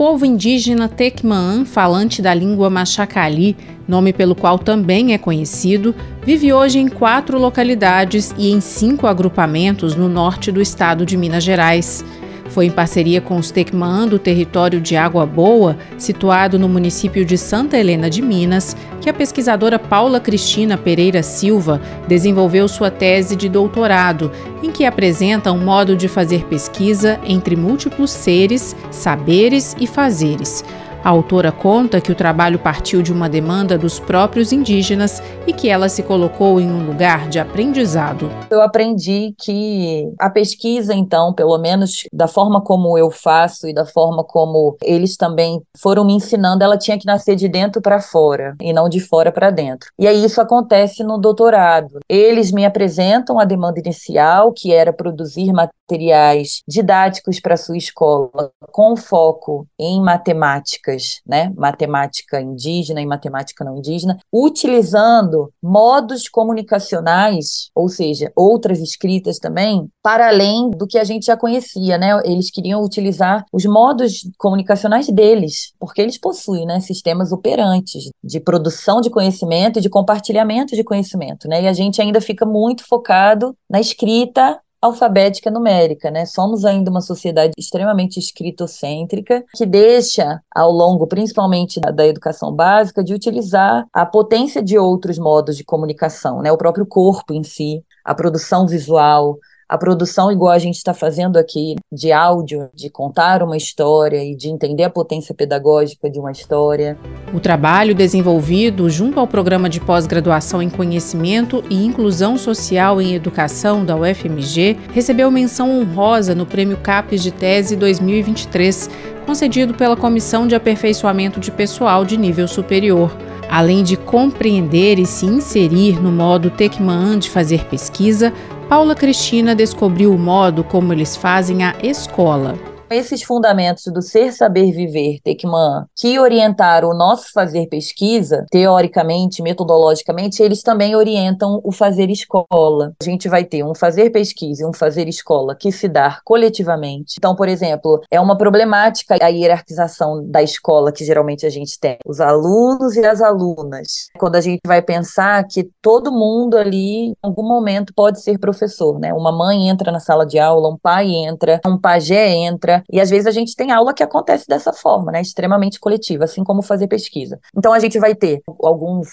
Povo indígena Tecmaan, falante da língua Machacali, nome pelo qual também é conhecido, vive hoje em quatro localidades e em cinco agrupamentos no norte do estado de Minas Gerais. Foi em parceria com os Tecmã do território de Água Boa, situado no município de Santa Helena de Minas, que a pesquisadora Paula Cristina Pereira Silva desenvolveu sua tese de doutorado, em que apresenta um modo de fazer pesquisa entre múltiplos seres, saberes e fazeres a autora conta que o trabalho partiu de uma demanda dos próprios indígenas e que ela se colocou em um lugar de aprendizado. Eu aprendi que a pesquisa, então, pelo menos da forma como eu faço e da forma como eles também foram me ensinando, ela tinha que nascer de dentro para fora e não de fora para dentro. E aí isso acontece no doutorado. Eles me apresentam a demanda inicial, que era produzir materiais didáticos para sua escola com foco em matemáticas, né? Matemática indígena e matemática não indígena, utilizando modos comunicacionais, ou seja, outras escritas também, para além do que a gente já conhecia, né? Eles queriam utilizar os modos comunicacionais deles, porque eles possuem, né, sistemas operantes de produção de conhecimento e de compartilhamento de conhecimento, né? E a gente ainda fica muito focado na escrita alfabética numérica, né? Somos ainda uma sociedade extremamente escritocêntrica que deixa ao longo, principalmente da, da, educação básica, de utilizar a potência de outros modos de comunicação, né? O próprio corpo em si, a produção visual, a produção igual a gente está fazendo aqui de áudio, de contar uma história e de entender a potência pedagógica de uma história. O trabalho desenvolvido junto ao programa de pós-graduação em conhecimento e inclusão social em educação da UFMG recebeu menção honrosa no Prêmio CAPES de Tese 2023, concedido pela Comissão de Aperfeiçoamento de Pessoal de Nível Superior. Além de compreender e se inserir no modo Tecman de fazer pesquisa, Paula Cristina descobriu o modo como eles fazem a escola esses fundamentos do ser, saber, viver, Tecman, que orientaram o nosso fazer pesquisa, teoricamente, metodologicamente, eles também orientam o fazer escola. A gente vai ter um fazer pesquisa e um fazer escola que se dá coletivamente. Então, por exemplo, é uma problemática a hierarquização da escola que geralmente a gente tem, os alunos e as alunas. Quando a gente vai pensar que todo mundo ali, em algum momento, pode ser professor, né? Uma mãe entra na sala de aula, um pai entra, um pajé entra, e às vezes a gente tem aula que acontece dessa forma, né? Extremamente coletiva, assim como fazer pesquisa. Então a gente vai ter alguns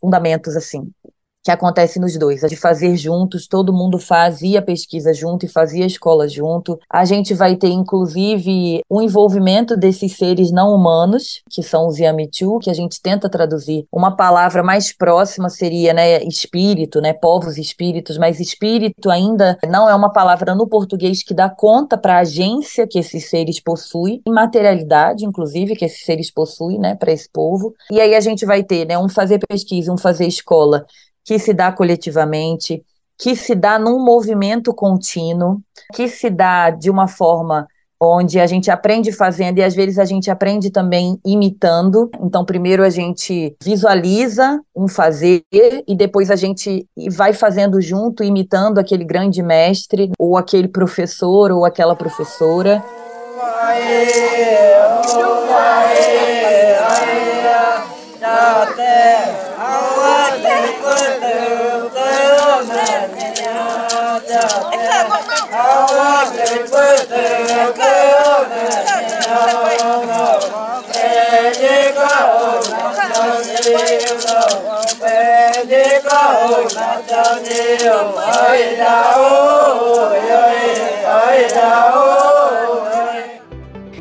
fundamentos assim que acontece nos dois, a de fazer juntos, todo mundo fazia pesquisa junto e fazia escola junto. A gente vai ter, inclusive, o um envolvimento desses seres não humanos, que são os Yamichu, que a gente tenta traduzir. Uma palavra mais próxima seria, né, espírito, né, povos espíritos, mas espírito ainda não é uma palavra no português que dá conta para a agência que esses seres possuem, materialidade, inclusive, que esses seres possuem, né, para esse povo. E aí a gente vai ter, né, um fazer pesquisa, um fazer escola, que se dá coletivamente, que se dá num movimento contínuo, que se dá de uma forma onde a gente aprende fazendo e às vezes a gente aprende também imitando. Então, primeiro a gente visualiza um fazer e depois a gente vai fazendo junto, imitando aquele grande mestre ou aquele professor ou aquela professora. Hãy subscribe cho kênh Ghiền Mì Gõ Để không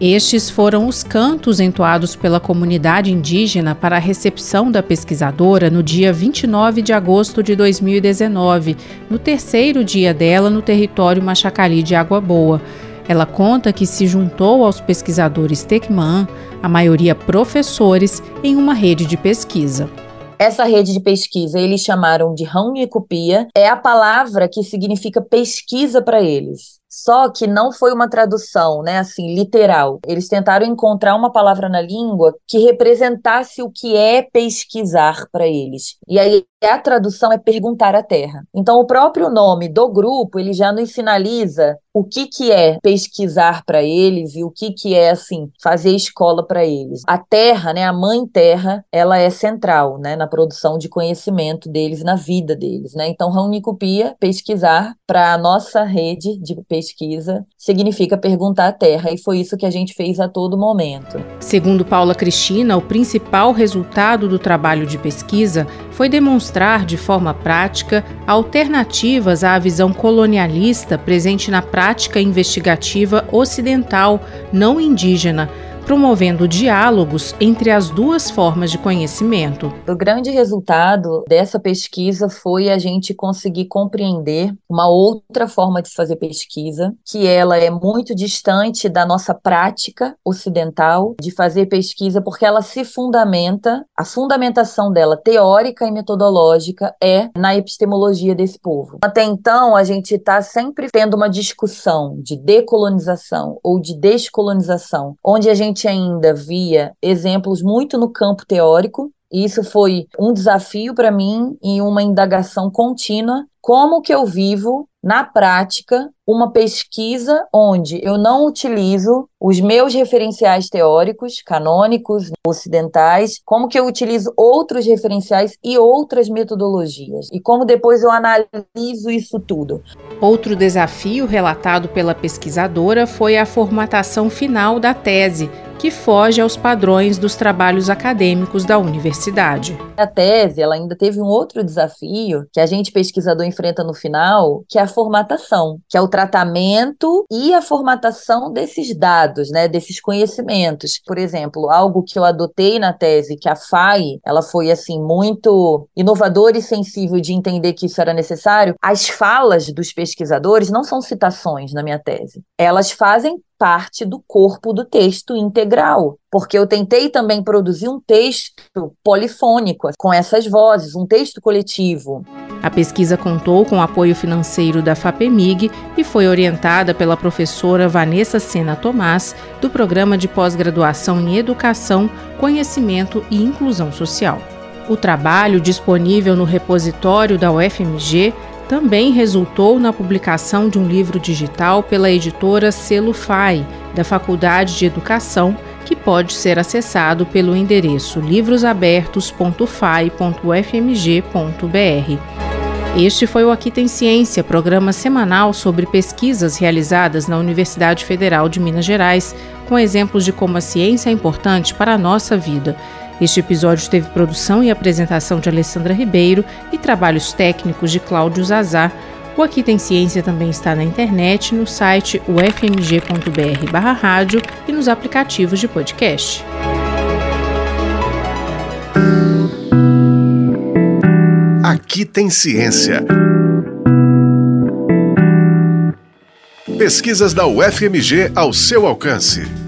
Estes foram os cantos entoados pela comunidade indígena para a recepção da pesquisadora no dia 29 de agosto de 2019, no terceiro dia dela no território Machacali de Água Boa. Ela conta que se juntou aos pesquisadores Tecman, a maioria professores, em uma rede de pesquisa. Essa rede de pesquisa eles chamaram de Raunikuppia, é a palavra que significa pesquisa para eles. Só que não foi uma tradução, né, assim, literal. Eles tentaram encontrar uma palavra na língua que representasse o que é pesquisar para eles. E aí a tradução é perguntar à Terra. Então o próprio nome do grupo, ele já nos sinaliza o que que é pesquisar para eles e o que que é assim fazer escola para eles. A Terra, né, a Mãe Terra, ela é central, né, na produção de conhecimento deles, na vida deles, né? Então Raunikuppia, pesquisar para a nossa rede de pesquisa pesquisa significa perguntar à Terra, e foi isso que a gente fez a todo momento. Segundo Paula Cristina, o principal resultado do trabalho de pesquisa foi demonstrar de forma prática alternativas à visão colonialista presente na prática investigativa ocidental não indígena promovendo diálogos entre as duas formas de conhecimento. O grande resultado dessa pesquisa foi a gente conseguir compreender uma outra forma de fazer pesquisa, que ela é muito distante da nossa prática ocidental de fazer pesquisa, porque ela se fundamenta, a fundamentação dela teórica e metodológica é na epistemologia desse povo. Até então, a gente está sempre tendo uma discussão de decolonização ou de descolonização, onde a gente gente ainda via exemplos muito no campo teórico, e isso foi um desafio para mim e uma indagação contínua como que eu vivo na prática uma pesquisa onde eu não utilizo os meus referenciais teóricos, canônicos, ocidentais, como que eu utilizo outros referenciais e outras metodologias e como depois eu analiso isso tudo. Outro desafio relatado pela pesquisadora foi a formatação final da tese, que foge aos padrões dos trabalhos acadêmicos da universidade. A tese, ela ainda teve um outro desafio que a gente pesquisador enfrenta no final, que é a formatação, que é o tratamento e a formatação desses dados, né, desses conhecimentos. Por exemplo, algo que eu adotei na tese, que a FAI, ela foi assim muito inovadora e sensível de entender que isso era necessário. As falas dos pesquisadores não são citações na minha tese. Elas fazem parte do corpo do texto integral, porque eu tentei também produzir um texto polifônico com essas vozes, um texto coletivo. A pesquisa contou com apoio financeiro da FAPEMIG e foi orientada pela professora Vanessa Sena Tomás, do Programa de Pós-Graduação em Educação, Conhecimento e Inclusão Social. O trabalho, disponível no repositório da UFMG, também resultou na publicação de um livro digital pela editora Selo FAI, da Faculdade de Educação, que pode ser acessado pelo endereço livrosabertos.fai.ufmg.br. Este foi o Aqui Tem Ciência, programa semanal sobre pesquisas realizadas na Universidade Federal de Minas Gerais, com exemplos de como a ciência é importante para a nossa vida. Este episódio teve produção e apresentação de Alessandra Ribeiro e trabalhos técnicos de Cláudio Zazar. O Aqui Tem Ciência também está na internet, no site ufmg.br/rádio e nos aplicativos de podcast. Aqui tem ciência. Pesquisas da UFMG ao seu alcance.